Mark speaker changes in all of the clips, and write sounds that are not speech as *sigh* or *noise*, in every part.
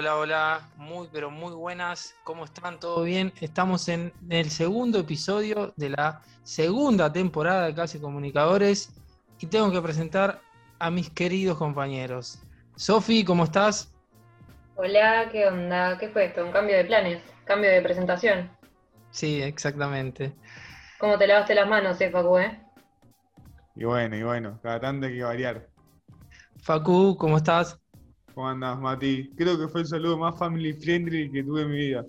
Speaker 1: Hola, hola. Muy, pero muy buenas. ¿Cómo están? ¿Todo bien? Estamos en el segundo episodio de la segunda temporada de Casi Comunicadores y tengo que presentar a mis queridos compañeros. Sofi, ¿cómo estás?
Speaker 2: Hola, ¿qué onda? ¿Qué fue esto? ¿Un cambio de planes? ¿Cambio de presentación?
Speaker 1: Sí, exactamente.
Speaker 2: ¿Cómo te lavaste las manos, eh, Facu, eh?
Speaker 3: Y bueno, y bueno, cada tanto hay que variar.
Speaker 1: Facu, ¿cómo estás?
Speaker 3: ¿Cómo andas, Mati? Creo que fue el saludo más family friendly que tuve en mi vida.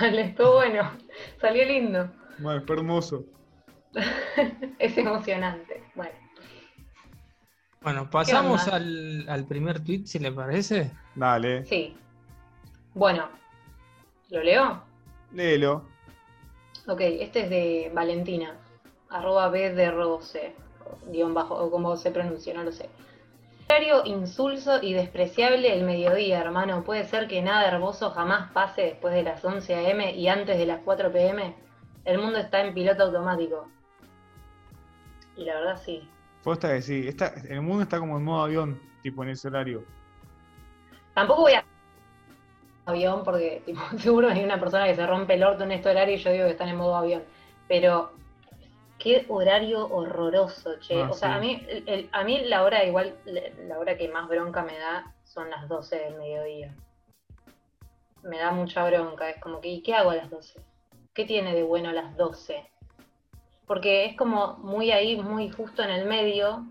Speaker 2: Vale, estuvo bueno. Salió lindo.
Speaker 3: Bueno, fue hermoso. *laughs*
Speaker 2: es emocionante. Bueno.
Speaker 1: Bueno, pasamos al, al, primer tweet, si le parece.
Speaker 3: Dale.
Speaker 2: Sí. Bueno, ¿lo leo?
Speaker 3: Léelo.
Speaker 2: Ok, este es de Valentina, arroba B de Rose, guion bajo, o como se pronuncia, no lo sé. Horario insulso y despreciable el mediodía, hermano. ¿Puede ser que nada hermoso jamás pase después de las 11 a.m. y antes de las 4 p.m.? El mundo está en piloto automático. Y la verdad sí.
Speaker 3: Posta que sí. Está, el mundo está como en modo avión, tipo en ese horario.
Speaker 2: Tampoco voy a avión porque tipo, *laughs* seguro hay una persona que se rompe el orto en este horario y yo digo que están en modo avión. Pero qué horario horroroso, che.
Speaker 3: Ah,
Speaker 2: o sea,
Speaker 3: sí.
Speaker 2: a mí el- a mí la hora igual, la hora que más bronca me da son las 12 del mediodía. Me da mucha bronca, es como que, ¿y qué hago a las 12? ¿Qué tiene de bueno a las 12? Porque es como muy ahí, muy justo en el medio,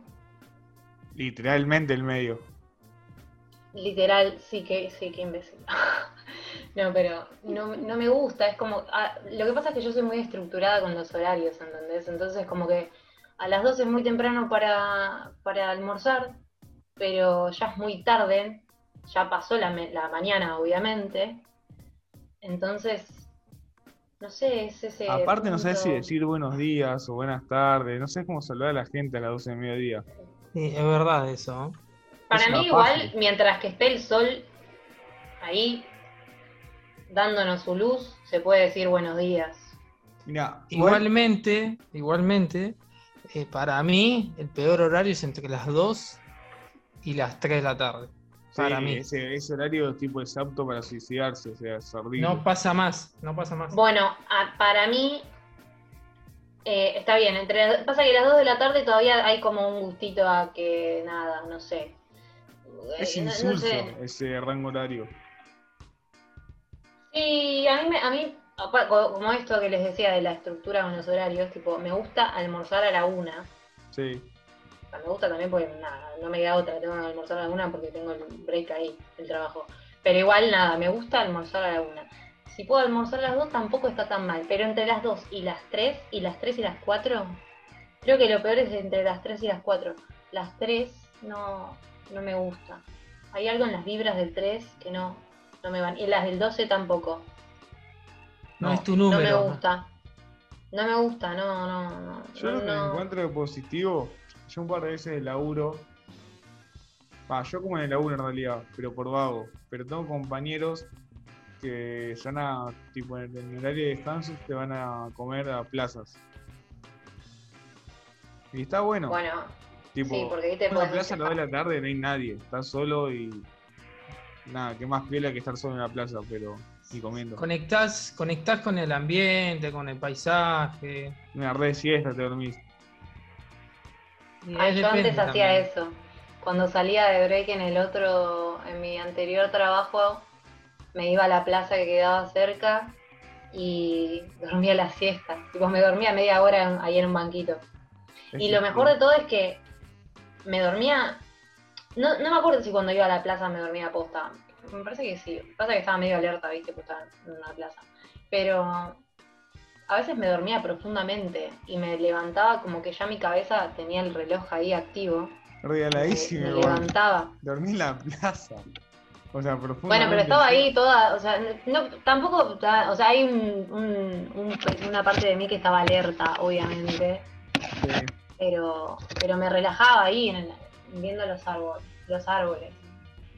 Speaker 3: Literalmente el medio.
Speaker 2: Literal, sí que, sí, que imbécil. *laughs* no, pero no, no me gusta, es como, ah, lo que pasa es que yo soy muy estructurada con los horarios, ¿entendés? Entonces como que a las 12 es muy temprano para, para almorzar, pero ya es muy tarde, ya pasó la, la mañana, obviamente. Entonces, no sé, es ese...
Speaker 3: Aparte no sabes si decir buenos días o buenas tardes, no sé cómo saludar a la gente a las 12 del mediodía.
Speaker 1: Sí, es verdad eso.
Speaker 2: Para
Speaker 3: Es
Speaker 2: mí igual,
Speaker 3: paja.
Speaker 2: mientras que esté el sol ahí dándonos su luz, se puede decir buenos días.
Speaker 3: Mira,
Speaker 1: Igualmente, igualmente, eh, para mí el peor horario es entre las 2 y las 3 de la tarde. Para mí.
Speaker 3: Ese, ese horario tipo es apto para suicidarse, o sea, es horrible.
Speaker 1: No pasa más, no pasa más.
Speaker 2: Bueno, a- para mí eh, está bien. Entre pasa que las 2 de la tarde todavía hay como un gustito a que nada, no sé.
Speaker 3: es
Speaker 2: Eh, no- no
Speaker 3: insulso
Speaker 2: sé.
Speaker 3: ese rango horario.
Speaker 2: Sí, a mí, me- a mí, como esto que les decía de la estructura con los horarios, tipo, me gusta almorzar a la una.
Speaker 3: Sí.
Speaker 2: Sea, me gusta también porque nada, no me queda otra, tengo que almorzar a la una porque tengo el break ahí, el trabajo. Pero igual nada, me gusta almorzar a la una. Si puedo almorzar a las dos tampoco está tan mal, pero entre las dos y las tres, y las tres y las cuatro, creo que lo peor es entre las tres y las cuatro. Las tres no, no me gusta. Hay algo en las vibras del 3 que no, no me van. Y las del 12 tampoco.
Speaker 1: no,
Speaker 3: no,
Speaker 1: es tu
Speaker 2: No
Speaker 1: número.
Speaker 2: me gusta. No me gusta, no, no, no.
Speaker 3: Yo lo que
Speaker 2: no.
Speaker 3: encuentro de positivo, yo un par de veces de laburo, ah, yo como en el laburo en realidad, pero por vago, pero tengo compañeros que van a, tipo en el horario de descanso, te van a comer a plazas. Y está bueno,
Speaker 2: Bueno,
Speaker 3: tipo,
Speaker 2: sí, porque ahí te
Speaker 3: una plaza a las 2 de la tarde no hay nadie, estás solo y nada, qué más piola que estar solo en la plaza, pero y comiendo.
Speaker 1: Conectás, conectás con el ambiente, con el paisaje.
Speaker 3: Una red de siesta te dormís.
Speaker 2: yo antes
Speaker 1: depende
Speaker 2: hacía
Speaker 1: también.
Speaker 2: eso. Cuando salía de break en el otro, en mi anterior trabajo, me iba a la plaza que quedaba cerca y dormía la siesta. Tipo, me dormía media hora en- ahí en un banquito. Y lo mejor de todo es que me dormía. No, no me acuerdo si cuando iba a la plaza me dormía a posta. Me parece que sí. Pasa que estaba medio alerta, viste, pues estaba en una plaza. Pero a veces me dormía profundamente y me levantaba como que ya mi cabeza tenía el reloj ahí activo.
Speaker 3: Regaladísimo,
Speaker 2: Me levantaba.
Speaker 3: Dormí en la plaza. O sea, profundamente.
Speaker 2: Bueno, pero estaba ahí toda, o sea, no, tampoco, o sea, hay un- un- un- una parte de mí que estaba alerta, obviamente,
Speaker 3: Sí.
Speaker 2: pero, pero me relajaba ahí en el- viendo los árboles, los árboles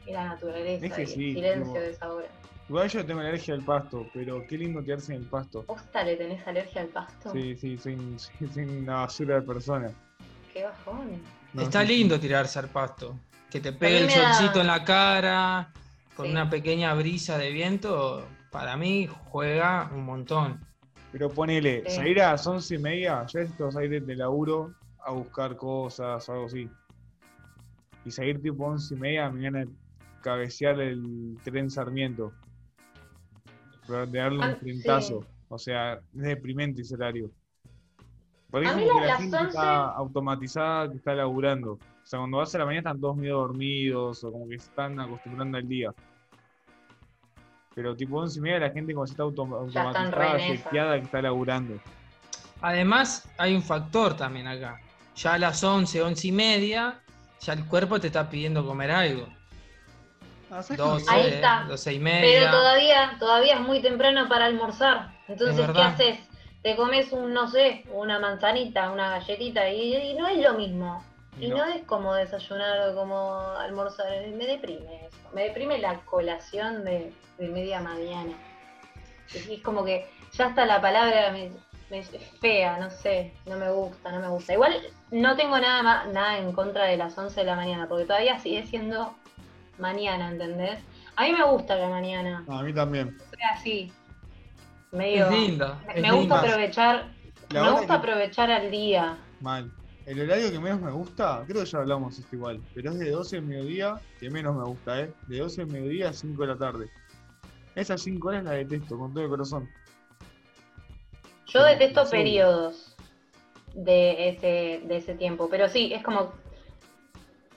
Speaker 2: y la naturaleza,
Speaker 3: Es que
Speaker 2: y
Speaker 3: sí,
Speaker 2: el silencio de esa hora.
Speaker 3: Igual yo tengo alergia al pasto, pero qué lindo quedarse en el pasto.
Speaker 2: ¿Posta le tenés alergia al pasto?
Speaker 3: Sí, sí, soy, *laughs* soy- una basura de persona.
Speaker 2: Qué bajón.
Speaker 3: No,
Speaker 1: Está
Speaker 3: sí,
Speaker 1: lindo tirarse al pasto. Que te pegue el
Speaker 2: da-
Speaker 1: solcito en la cara, con
Speaker 2: Sí.
Speaker 1: una pequeña brisa de viento, para mí juega un montón.
Speaker 3: Pero ponele,
Speaker 2: Sí.
Speaker 3: salir a las once y media, ya es que vas a ir de laburo a buscar cosas o algo así. Y salir tipo once y media, me viene a cabecear el tren Sarmiento. Pero de darle
Speaker 2: Ah,
Speaker 3: un frentazo.
Speaker 2: sí.
Speaker 3: O sea, es deprimente ese horario. Porque
Speaker 2: A
Speaker 3: es
Speaker 2: mí
Speaker 3: como
Speaker 2: la-
Speaker 3: que la gente
Speaker 2: 11
Speaker 3: está automatizada que está laburando. O sea, cuando vas a la mañana están todos medio dormidos o como que se están acostumbrando al día. Pero tipo once y media la gente como si está autom- automatizada, chequeada que está laburando.
Speaker 1: Además, hay un factor también acá. Ya a las 11, 11 y media, ya el cuerpo te está pidiendo comer algo.
Speaker 3: Ah,
Speaker 1: 12,
Speaker 2: Ahí está.
Speaker 1: 12 y
Speaker 2: Pero
Speaker 1: media.
Speaker 2: todavía, todavía es muy temprano para almorzar. Entonces,
Speaker 1: Es
Speaker 2: ¿qué haces? Te comes un, no sé, una manzanita, una galletita y, y no es lo mismo. Y
Speaker 3: No.
Speaker 2: no. es como desayunar o como almorzar. Me deprime eso. Me deprime la colación de, de media mañana. Es, es como que ya hasta la palabra me es fea, no sé, no me gusta, no me gusta. Igual no tengo nada más, nada en contra de las 11 de la mañana, porque todavía sigue siendo mañana, ¿entendés? A mí me gusta la mañana,
Speaker 3: a mí también.
Speaker 2: sea así. Medio.
Speaker 1: Es linda.
Speaker 2: Me,
Speaker 1: es
Speaker 2: me gusta aprovechar,
Speaker 3: La
Speaker 2: me gusta
Speaker 3: que-
Speaker 2: aprovechar al día.
Speaker 3: Mal. El horario que menos me gusta, creo que ya hablamos esto igual, pero es de 12 del mediodía, que menos me gusta, ¿eh? De 12 del mediodía a 5 de la tarde. Esas 5 horas las detesto con todo el corazón.
Speaker 2: Yo detesto
Speaker 3: sí.
Speaker 2: periodos de ese, de ese tiempo, pero sí, es como.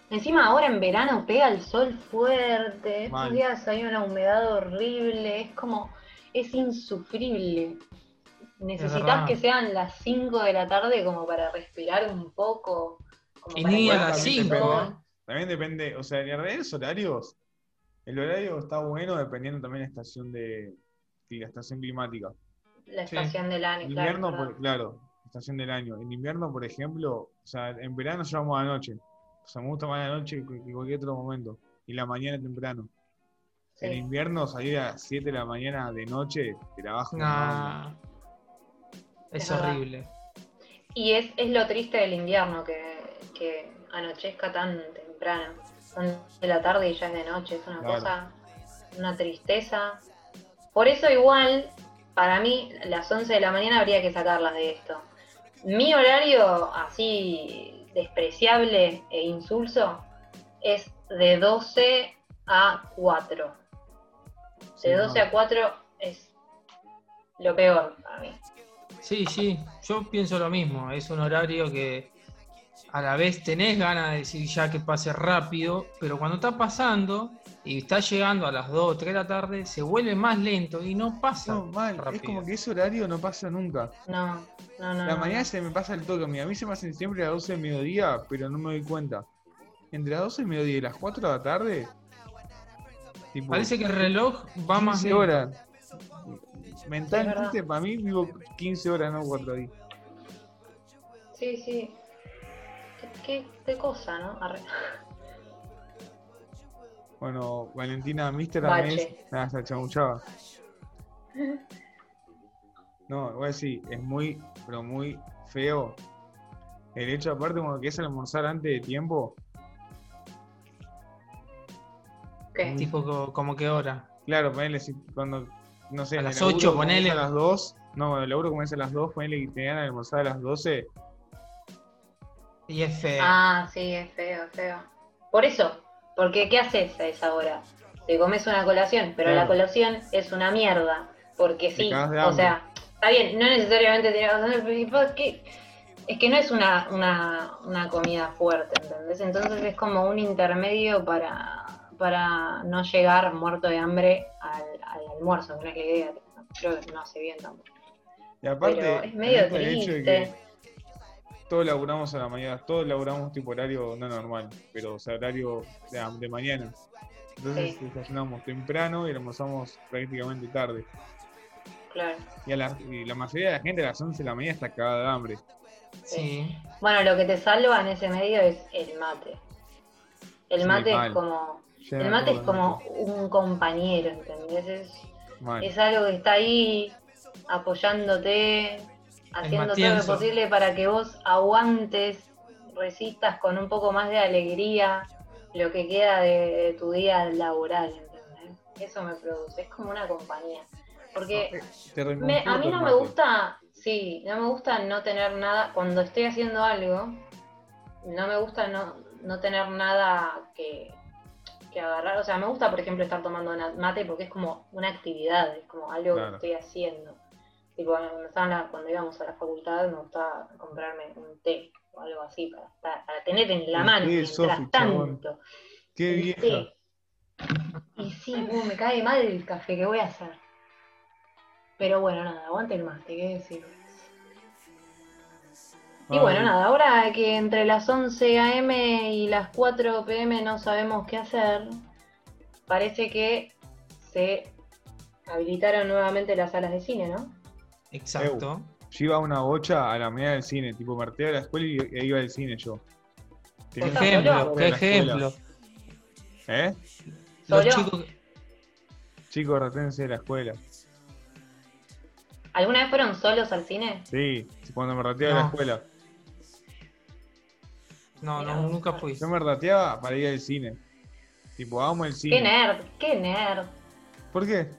Speaker 2: Encima ahora en verano pega el sol fuerte, estos días hay una humedad horrible, es como. es insufrible. Necesitas que sean las 5 de la tarde como para respirar un poco. como
Speaker 1: Y
Speaker 2: para
Speaker 1: ni a las
Speaker 2: baje el
Speaker 1: 5,
Speaker 2: sol.
Speaker 1: ¿no?
Speaker 3: También depende, o sea, en realidad los horarios, el horario está bueno dependiendo también de la estación de de la estación climática.
Speaker 2: La
Speaker 1: Sí.
Speaker 2: estación del año,
Speaker 3: En
Speaker 2: claro.
Speaker 3: invierno, por- claro, estación del año. En invierno, por ejemplo, o sea, en verano llevamos a la noche. O sea, me gusta más la noche que cualquier otro momento. Y la mañana temprano. En invierno salir a las 7 de la mañana de noche, te la bajo.
Speaker 1: Nah. Es horrible.
Speaker 2: Y es, es lo triste del invierno, que, que anochezca tan temprano. Son de la tarde y ya es de noche, es una
Speaker 3: Claro.
Speaker 2: cosa, una tristeza. Por eso igual, para mí, las 11 de la mañana habría que sacarlas de esto. Mi horario así despreciable e insulso es de 12 a 4.
Speaker 3: Sí,
Speaker 2: De 12
Speaker 3: no.
Speaker 2: a 4 es lo peor para mí.
Speaker 1: Sí, sí, yo pienso lo mismo. Es un horario que a la vez tenés ganas de decir ya que pase rápido, pero cuando está pasando y está llegando a las 2 o 3 de la tarde, se vuelve más lento y no pasa.
Speaker 3: No, mal. Es como que ese horario no pasa nunca.
Speaker 2: No, no, no.
Speaker 3: La
Speaker 2: no,
Speaker 3: mañana
Speaker 2: no.
Speaker 3: se me pasa el toque. A mí se me hacen siempre a las 12 del mediodía, pero no me doy cuenta. Entre las 12 del mediodía y las 4 de la tarde. Tipo,
Speaker 1: Parece que el reloj va más
Speaker 3: 15
Speaker 1: lento.
Speaker 3: horas. Mentalmente, para mí vivo 15 horas, no 4 ahí.
Speaker 2: Sí, sí. ¿Qué, cosa, no? Arre.
Speaker 3: Bueno, Valentina Mister. Amés, nada, se chamuchaba. No, voy a decir, es muy, pero muy feo. El hecho, aparte, cuando quieres almorzar antes de tiempo,
Speaker 2: ¿Qué?
Speaker 1: Tipo co- como que hora.
Speaker 3: claro, ponele, si cuando, no sé,
Speaker 1: A las
Speaker 3: laburo
Speaker 1: 8
Speaker 3: comienza
Speaker 1: ponele.
Speaker 3: A las 2, no, el laburo comienza a las 2, ponele que te dan a almorzar a las 12.
Speaker 1: Y es feo.
Speaker 2: Ah, sí, es feo, feo. Por eso, porque ¿qué haces a esa hora? Te comes una colación, pero la colación es una mierda. Porque
Speaker 3: Te
Speaker 2: sí, o sea, está bien, no necesariamente tienes que es que no es una, una, una comida fuerte, ¿entendés? Entonces es como un intermedio para, para no llegar muerto de hambre al, al almuerzo, no es la idea, creo que no hace bien tampoco.
Speaker 3: Y aparte,
Speaker 2: Pero es medio triste.
Speaker 3: Todos laburamos a la mañana, todos laburamos tipo horario no normal, pero o sea, horario de, de mañana. Entonces
Speaker 2: Sí.
Speaker 3: desayunamos temprano y almorzamos prácticamente tarde.
Speaker 2: Claro.
Speaker 3: Y, a la, y la mayoría de la gente a las 11 de la mañana está cagada de hambre.
Speaker 1: Sí.
Speaker 2: Bueno, lo que te salva en ese medio es el mate. El
Speaker 3: Sí,
Speaker 2: mate
Speaker 3: mal.
Speaker 2: es como.
Speaker 3: Ya
Speaker 2: El mate es como un compañero, ¿entendés? Es algo que está ahí apoyándote, haciendo todo lo posible para que vos aguantes, resistas con un poco más de alegría lo que queda de, de tu día laboral, ¿entendés? Eso me produce, es como una compañía. Porque me- a mí no me gusta, sí, no me gusta no tener nada, cuando estoy haciendo algo, no me gusta no, no tener nada que, que agarrar. O sea, me gusta, por ejemplo, estar tomando mate porque es como una actividad, es como algo
Speaker 3: Claro.
Speaker 2: que estoy haciendo. Tipo, cuando, la- íbamos a la facultad me gustaba comprarme un té o algo así para, para- para tener en la mano mientras
Speaker 3: chabón.
Speaker 2: tanto.
Speaker 3: Qué
Speaker 2: El
Speaker 3: vieja.
Speaker 2: té. Y sí, uh, me cae mal el café, ¿qué voy a hacer? Pero bueno, nada, aguante el mate, ¿qué decir? Y
Speaker 3: Ay,
Speaker 2: bueno, nada, ahora que entre las 11 a.m. y las 4 p.m. no sabemos qué hacer, parece que se habilitaron nuevamente las salas de cine, ¿no?
Speaker 1: Exacto.
Speaker 3: Yo iba a una bocha a la media del cine, tipo, me retiraba de la escuela y, y iba al cine yo.
Speaker 1: Qué
Speaker 3: Tenía-
Speaker 2: ¿Estás
Speaker 1: ejemplo, qué ejemplo.
Speaker 3: ¿Eh?
Speaker 1: Los chicos,
Speaker 3: Chicos, reténse de la escuela.
Speaker 2: ¿Alguna vez fueron solos al cine?
Speaker 3: Sí, cuando me rateaba de la escuela.
Speaker 1: no, no, nunca fui.
Speaker 3: Yo me rateaba para ir al cine. Tipo, vamos al cine.
Speaker 2: ¡Qué nerd! ¡Qué nerd!
Speaker 3: ¿Por qué?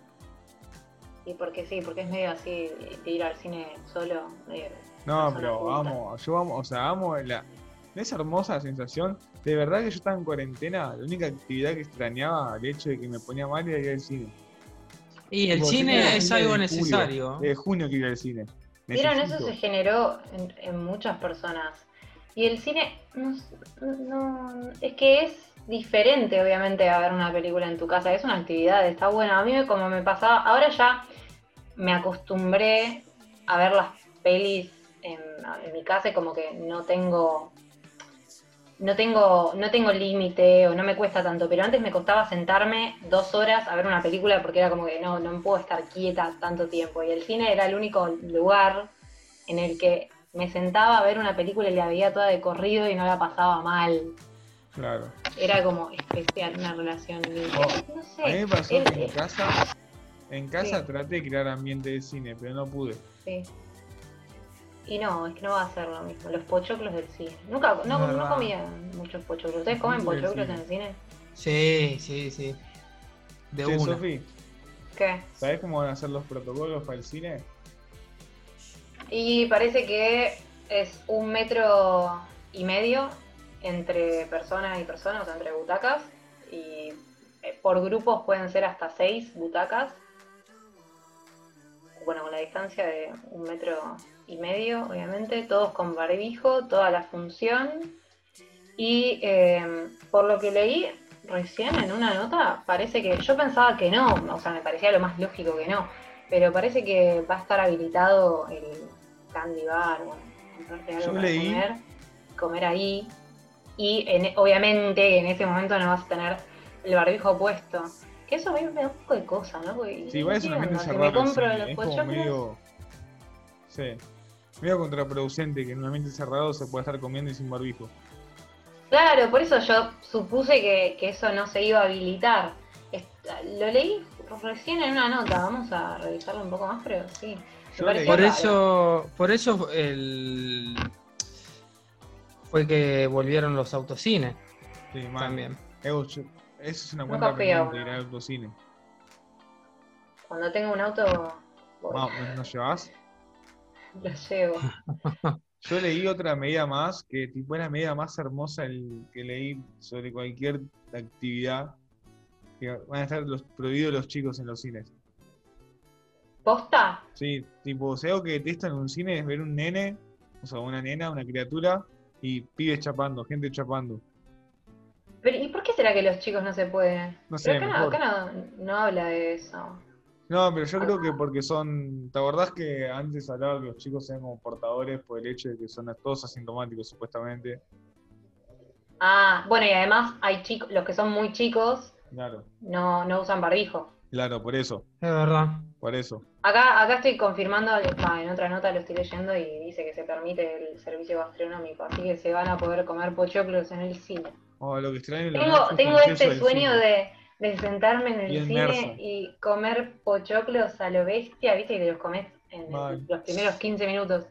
Speaker 2: Y porque sí, porque es medio así de ir al cine solo. medio-
Speaker 3: No, pero vamos, yo vamos, o sea, amo la, esa hermosa sensación. De verdad que yo estaba en cuarentena, la única actividad que extrañaba, el hecho de que me ponía mal era ir al cine.
Speaker 1: Y el cine es algo
Speaker 3: de
Speaker 1: necesario.
Speaker 3: julio, De junio que ir al cine.
Speaker 2: ¿Vieron? Eso se generó en, en muchas personas. Y el cine, no, no- es que es diferente, obviamente, a ver una película en tu casa. Es una actividad, está buena. A mí, me- como me pasaba, ahora ya me acostumbré a ver las pelis en, en mi casa y como que no tengo. No tengo, no tengo límite o no me cuesta tanto, pero antes me costaba sentarme dos horas a ver una película porque era como que no, no puedo estar quieta tanto tiempo. Y el cine era el único lugar en el que me sentaba a ver una película y la veía toda de corrido y no la pasaba mal.
Speaker 3: Claro.
Speaker 2: Era como especial una relación.
Speaker 3: Oh,
Speaker 2: no sé.
Speaker 3: A mí me pasó
Speaker 2: es-
Speaker 3: que en casa, en casa
Speaker 2: Sí.
Speaker 3: traté de crear ambiente de cine, pero no pude.
Speaker 2: sí. Y no, es que no va a ser lo mismo. Los pochoclos del cine. Nunca, no, no comía muchos pochoclos. ¿Ustedes comen pochoclos en el cine?
Speaker 1: Sí, sí, sí. De una.
Speaker 3: Sofi,
Speaker 2: ¿Qué?
Speaker 3: ¿sabés cómo van a ser los protocolos para el cine?
Speaker 2: Y parece que es un metro y medio entre persona y persona, o sea, entre butacas. Y eh, por grupos pueden ser hasta seis butacas. Bueno, con la distancia de un metro y medio, obviamente. Todos con barbijo, toda la función. Y eh, por lo que leí recién en una nota, parece que yo pensaba que no, o sea, me parecía lo más lógico que no. Pero parece que va a estar habilitado el candy bar, bueno, comprarte algo
Speaker 3: Yo
Speaker 2: para
Speaker 3: leí-
Speaker 2: comer, comer ahí. Y en- obviamente en ese momento no vas a tener el barbijo puesto. Que eso a mí me da un poco de cosa, ¿no? Porque,
Speaker 3: Sí, igual es un
Speaker 2: ¿qué
Speaker 3: ambiente
Speaker 2: onda? Que
Speaker 3: cerrado.
Speaker 2: me
Speaker 3: el
Speaker 2: compro
Speaker 3: cine,
Speaker 2: los
Speaker 3: Es como
Speaker 2: pochoclos.
Speaker 3: medio. Sí. Medio contraproducente que en un ambiente cerrado se pueda estar comiendo y sin barbijo.
Speaker 2: Claro, por eso yo supuse que, que eso no se iba a habilitar. Lo leí recién en una nota, vamos a revisarlo un poco más, pero sí.
Speaker 1: Por
Speaker 2: raro.
Speaker 1: eso, por eso el fue que volvieron los autocines
Speaker 3: Sí,
Speaker 1: también.
Speaker 3: Evo, Eso es una
Speaker 2: Nunca
Speaker 3: cuenta
Speaker 2: fui a
Speaker 3: pendiente,
Speaker 2: uno.
Speaker 3: ir al autocine.
Speaker 2: Cuando tengo un auto, voy,
Speaker 3: Vamos, ¿nos llevas? *laughs*
Speaker 2: lo llevo. *laughs*
Speaker 3: Yo leí otra medida más, que tipo es la medida más hermosa el- que leí sobre cualquier actividad. Que van a estar los, prohibidos los chicos en los cines.
Speaker 2: ¿Posta?
Speaker 3: Sí, tipo, si algo que detestan en un cine es ver un nene, o sea, una nena, una criatura, y pibes chapando, gente chapando.
Speaker 2: Pero, ¿Y por qué será que los chicos no se pueden?
Speaker 3: No sé,
Speaker 2: Pero acá, no,
Speaker 3: mejor.
Speaker 2: acá no, no habla de eso.
Speaker 3: No, pero yo creo que porque son. ¿Te acordás que antes hablaba que los chicos sean como portadores por el hecho de que son todos asintomáticos, supuestamente?
Speaker 2: Ah, bueno, y además hay chicos, los que son muy chicos
Speaker 3: Claro,
Speaker 2: no, no usan barbijo.
Speaker 3: claro, por eso,
Speaker 1: Es verdad.
Speaker 3: por eso.
Speaker 2: Acá, acá estoy confirmando, en otra nota lo estoy leyendo y dice que se permite el servicio gastronómico, así que se van a poder comer pochoclos en el cine.
Speaker 3: Oh, lo que extraño de los
Speaker 2: Tengo, tengo este sueño de, de sentarme en el
Speaker 3: Bien
Speaker 2: cine
Speaker 3: merso.
Speaker 2: y comer pochoclos a lo bestia, viste, y te los comes en
Speaker 3: Mal.
Speaker 2: los primeros 15 minutos.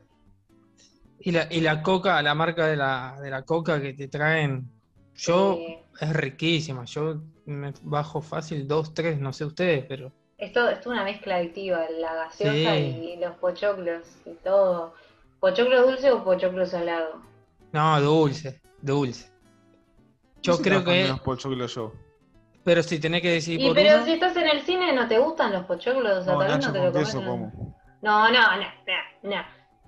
Speaker 1: Y la, y la coca, la marca de la, de la coca que te traen. Yo
Speaker 2: Sí.
Speaker 1: es riquísima. Yo me bajo fácil dos, tres, no sé ustedes, pero
Speaker 2: Esto es una mezcla adictiva, la gaseosa
Speaker 1: Sí.
Speaker 2: y los pochoclos y todo. ¿Pochoclo dulce o pochoclo salado?
Speaker 1: no, dulce, dulce. Yo creo que,
Speaker 3: los pochoclos yo.
Speaker 1: pero si tenés que decir
Speaker 2: Y
Speaker 1: por
Speaker 2: pero
Speaker 1: uno,
Speaker 2: si estás en el cine, ¿no te gustan los pochoclos? O sea,
Speaker 3: No,
Speaker 2: tal vez
Speaker 3: Nacho
Speaker 2: no te lo comes. No, no, no, no, no.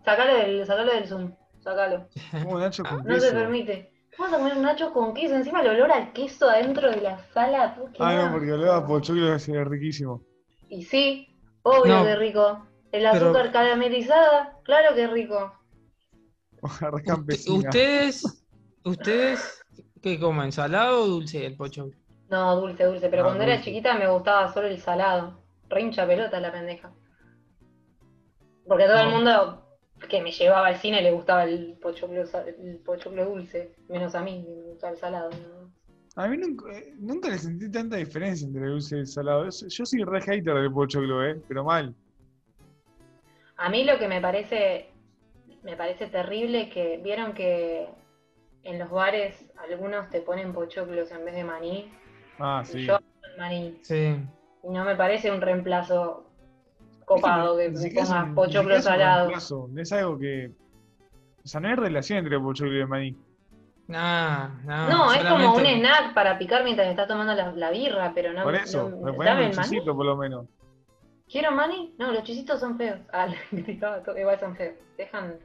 Speaker 2: Sacalo del, sacalo del Zoom, sacalo. *laughs*
Speaker 3: Nacho con
Speaker 2: No
Speaker 3: queso.
Speaker 2: se permite. Vamos a comer nachos con queso, encima el olor al queso adentro de la sala. ¡qué
Speaker 3: Ah, no, porque hablaba pochoclos es riquísimo.
Speaker 2: Y sí, obvio
Speaker 1: No,
Speaker 2: que rico. El
Speaker 1: pero-
Speaker 2: azúcar caramelizada, claro que rico. *laughs*
Speaker 1: Ustedes, ustedes, ¿qué comen? ¿Salado o dulce el pochoclo?
Speaker 2: No, dulce, dulce, pero
Speaker 3: Ah,
Speaker 2: cuando era chiquita me gustaba solo el salado. Rincha pelota la pendeja. Porque a todo el mundo que me llevaba al cine le gustaba el pochoclo, el pochoclo dulce, menos a mí, me gustaba el salado. ¿no?
Speaker 3: A mí nunca, eh, nunca le sentí tanta diferencia entre el dulce y el salado. Es- Yo soy re hater del pochoclo, eh, pero mal.
Speaker 2: A mí lo que me parece, me parece terrible es que vieron que en los bares algunos te ponen pochoclos en vez de maní.
Speaker 3: Ah,
Speaker 2: y
Speaker 3: sí.
Speaker 2: yo amo el maní.
Speaker 1: Sí.
Speaker 2: Y no me parece un reemplazo copado que
Speaker 3: es
Speaker 2: pongas
Speaker 3: un- ni
Speaker 2: pochoclo
Speaker 3: siquiera es algo que. O sea, no hay relación entre pochoclo y el maní.
Speaker 1: Nah, nah,
Speaker 2: No, es como un snack para picar mientras estás tomando la, la birra, pero no
Speaker 3: Por eso,
Speaker 2: no-
Speaker 3: me ponen
Speaker 2: dame
Speaker 3: un
Speaker 2: el maní.
Speaker 3: chisito por lo menos.
Speaker 2: ¿Quiero maní? No, los chisitos son feos. Ah, *laughs* igual son feos. Dejan.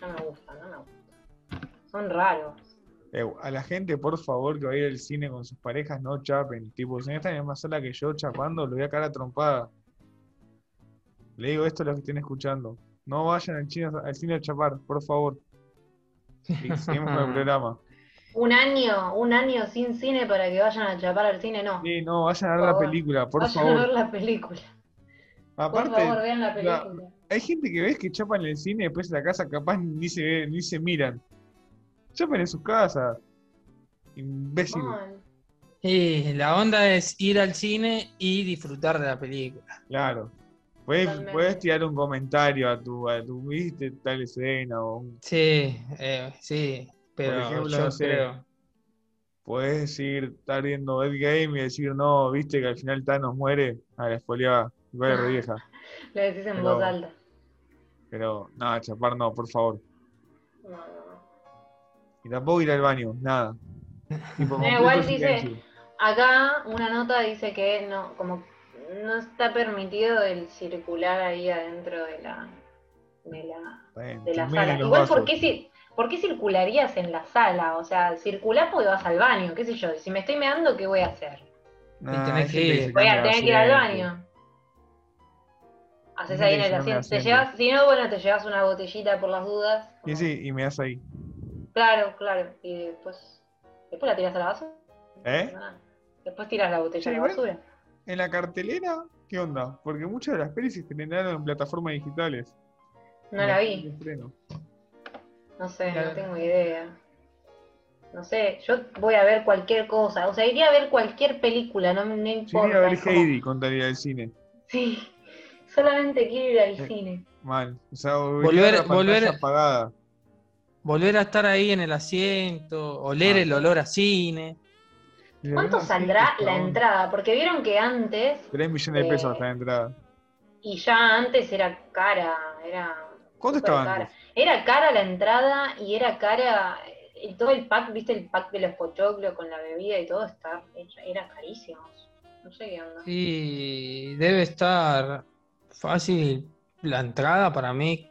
Speaker 2: No me gustan, no me gustan. Son raros.
Speaker 3: Eh, a la gente, por favor, que va a ir al cine con sus parejas, no chapen. Tipo, si están en la misma sala que yo chapando, lo voy a cara trompada. Le digo esto a los que estén escuchando. No vayan al cine, al cine a chapar, por favor. Y *laughs* seguimos con el programa.
Speaker 2: Un año, un año sin cine para que vayan a chapar al cine, no.
Speaker 3: Sí, no, vayan a ver la
Speaker 2: favor.
Speaker 3: película, por
Speaker 2: vayan a ver
Speaker 3: favor.
Speaker 2: la película. Por favor, vean la
Speaker 3: la-
Speaker 2: película.
Speaker 3: hay gente que ves que chapan en el cine y después en la casa capaz ni se ve- ni se miran. Chapan en sus casas. Imbécil.
Speaker 1: Y la onda es ir al cine y disfrutar de la película.
Speaker 3: Claro. Puedes, tirar un comentario a tu, a tu, viste, tal escena, o un-
Speaker 1: Sí, eh, sí, pero
Speaker 3: ejemplo,
Speaker 1: yo
Speaker 3: no sé.
Speaker 1: creo.
Speaker 3: puedes decir, estar viendo Ed Game y decir, no, viste que al final Thanos muere. A la spoileaba, igual es re vieja. *laughs*
Speaker 2: Lo decís en
Speaker 3: Pero-
Speaker 2: voz alta.
Speaker 3: Pero, no, chapar no, por favor.
Speaker 2: No.
Speaker 3: Y tampoco ir al baño, nada. *laughs* Tipo,
Speaker 2: Eh, igual dice-
Speaker 3: silencio.
Speaker 2: Acá una nota dice que no, como no está permitido el circular ahí adentro de la de la,
Speaker 3: Está bien,
Speaker 2: de la
Speaker 3: terminen
Speaker 2: sala. Igual, ¿por qué, ¿por qué circularías en la sala? O sea, circulás porque vas al baño, qué sé yo. Si me estoy meando, ¿qué voy a hacer?
Speaker 1: Tenés que ir.
Speaker 3: se
Speaker 2: Voy a tener que ir al baño. Haces ahí en el asiento. Te
Speaker 3: asiento.
Speaker 2: llevas, si no, bueno, te llevas una botellita por las dudas.
Speaker 3: Y sí, y me das ahí.
Speaker 2: Claro, claro. Y después, después la tiras a la basura.
Speaker 3: ¿Eh?
Speaker 2: Ah, Después tiras la botella
Speaker 3: Sí,
Speaker 2: a la basura.
Speaker 3: En la cartelera, ¿qué onda? Porque muchas de las pelis se estrenaron en plataformas digitales.
Speaker 2: No la vi. No sé,
Speaker 1: Claro.
Speaker 2: no tengo idea. No sé, yo voy a ver cualquier cosa. O sea, iría a ver cualquier película, no me no
Speaker 3: Yo
Speaker 2: importa.
Speaker 3: iría a ver
Speaker 2: como-
Speaker 3: Heidi contaría del cine.
Speaker 2: Sí, *laughs* solamente quiero ir al
Speaker 3: Eh.
Speaker 2: cine.
Speaker 3: Mal. O sea,
Speaker 1: Volver-
Speaker 3: volver, la
Speaker 1: volver-
Speaker 3: apagada.
Speaker 1: Volver a estar ahí en el asiento, oler
Speaker 3: Ah.
Speaker 1: el olor a cine.
Speaker 2: ¿Cuánto saldrá
Speaker 3: sí,
Speaker 2: la entrada? Porque vieron que antes,
Speaker 3: 3 millones de pesos
Speaker 2: Eh,
Speaker 3: la entrada.
Speaker 2: y ya antes era cara, era
Speaker 3: ¿Cuánto estaba
Speaker 2: cara.
Speaker 3: antes?
Speaker 2: Era cara la entrada y era cara y todo el pack, viste el pack de los pochoclos con la bebida y todo, está, era carísimo. No sé qué onda.
Speaker 1: Y debe estar fácil la entrada para mí,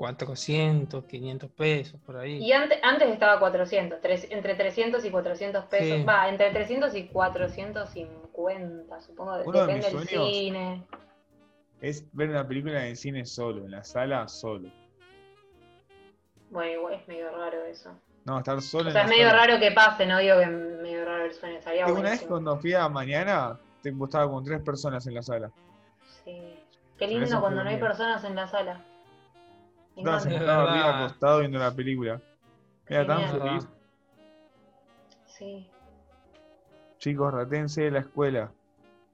Speaker 1: 400, 500 pesos por ahí.
Speaker 2: Y antes, antes estaba 400, tres- entre 300 y 400 pesos.
Speaker 1: Sí.
Speaker 2: Va, entre 300 y 450, supongo.
Speaker 3: Uno de
Speaker 2: depende
Speaker 3: mis
Speaker 2: del cine.
Speaker 3: Es ver una película en el cine solo, en la sala solo.
Speaker 2: Bueno, igual es medio raro eso.
Speaker 3: No, estar solo
Speaker 2: O
Speaker 3: en
Speaker 2: sea,
Speaker 3: la
Speaker 2: es medio
Speaker 3: sala.
Speaker 2: raro que pase, no digo que es medio raro el sueño, estaría
Speaker 3: Una vez cuando fui a mañana, te estaba con tres personas en la sala.
Speaker 2: Sí. Qué lindo cuando no hay
Speaker 3: bien.
Speaker 2: personas en la sala.
Speaker 3: Estaba sentado arriba acostado viendo la película. Era tan feliz.
Speaker 2: Sí.
Speaker 3: Chicos, ratense de la escuela.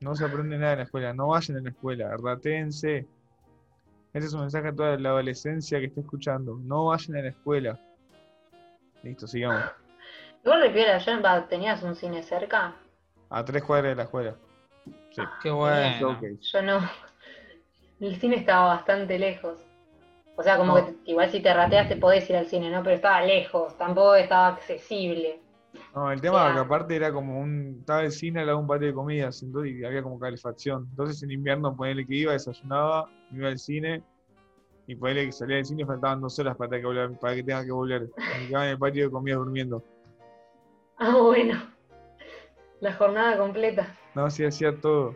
Speaker 3: No se aprende nada en la escuela. No vayan a la escuela. Ratense. Ese es un mensaje a toda la adolescencia que está escuchando. No vayan a la escuela. Listo, sigamos.
Speaker 2: Igual de piola, yo tenías un cine cerca.
Speaker 3: A tres cuadras de la escuela. Sí.
Speaker 1: Qué bueno.
Speaker 2: Yo no. El cine estaba bastante lejos. O sea, como
Speaker 3: No.
Speaker 2: que igual si te rateas te podés ir al cine, ¿no? Pero estaba lejos, tampoco estaba accesible.
Speaker 3: No, el tema
Speaker 2: sea-
Speaker 3: es que aparte era como un. Estaba el cine al lado de un patio de comidas entonces, y había como calefacción. Entonces en invierno ponele que iba, desayunaba, me iba al cine y ponele que salía del cine y faltaban dos horas para que, volver- para que tenga que volver. Me quedaba en el patio de comidas durmiendo. *laughs*
Speaker 2: Ah, bueno. La jornada completa.
Speaker 3: No, sí hacía todo.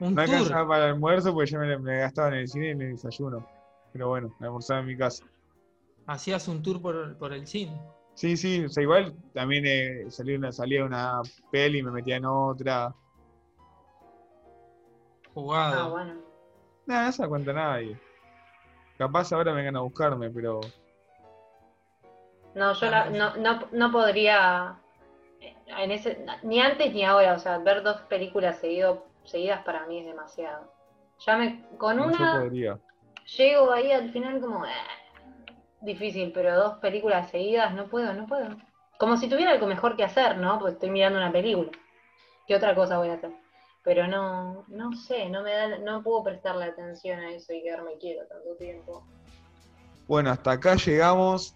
Speaker 1: Un
Speaker 3: No
Speaker 1: tour.
Speaker 3: alcanzaba para el almuerzo porque ya me, me gastaba en el cine y en el desayuno. Pero bueno, me almorzaba en mi casa.
Speaker 1: Hacías un tour por, por el cine.
Speaker 3: Sí, sí, o sea, igual también eh, salía, una, salía una peli y me metía en otra.
Speaker 1: Jugado.
Speaker 2: Ah, bueno.
Speaker 3: Nada, no se da cuenta nadie. Capaz ahora vengan a buscarme, pero
Speaker 2: No, yo la- no, no, no podría. eh, En ese, ni antes ni ahora, o sea, ver dos películas seguido, seguidas para mí es demasiado. Ya me. Con
Speaker 3: yo
Speaker 2: una
Speaker 3: podría.
Speaker 2: Llego ahí al final como. eh, difícil, pero dos películas seguidas no puedo, no puedo. Como si tuviera algo mejor que hacer, ¿no? Porque estoy mirando una película. ¿Qué otra cosa voy a hacer? Pero no, no sé, no me da, no puedo prestarle atención a eso y quedarme quieto tanto tiempo.
Speaker 3: Bueno, hasta acá llegamos.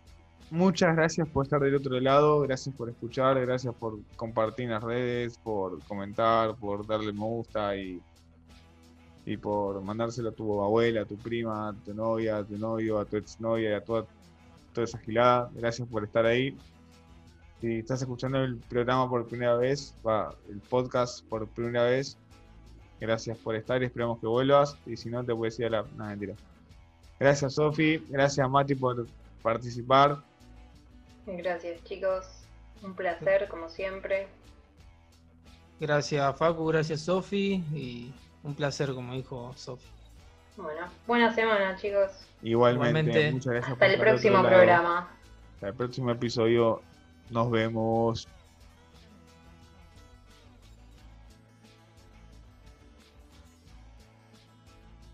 Speaker 3: Muchas gracias por estar del otro lado, gracias por escuchar, gracias por compartir en las redes, por comentar, por darle me gusta y, y por mandárselo a tu abuela, a tu prima, a tu novia, a tu novio, a tu exnovia y a toda, toda esa gilada. Gracias por estar ahí. Si estás escuchando el programa por primera vez, va, el podcast por primera vez, gracias por estar y esperamos que vuelvas. Y si no, te puedes ir a la. No, mentira. Gracias, Sofi. Gracias, Mati, por participar.
Speaker 2: Gracias, chicos. Un placer, como siempre.
Speaker 1: Gracias, Facu. Gracias, Sofi. Y un placer, como dijo Sofi.
Speaker 2: Bueno, buena semana, chicos.
Speaker 3: Igualmente,
Speaker 1: Igualmente.
Speaker 3: muchas gracias
Speaker 2: Hasta el próximo programa.
Speaker 3: Hasta el próximo episodio. Nos vemos.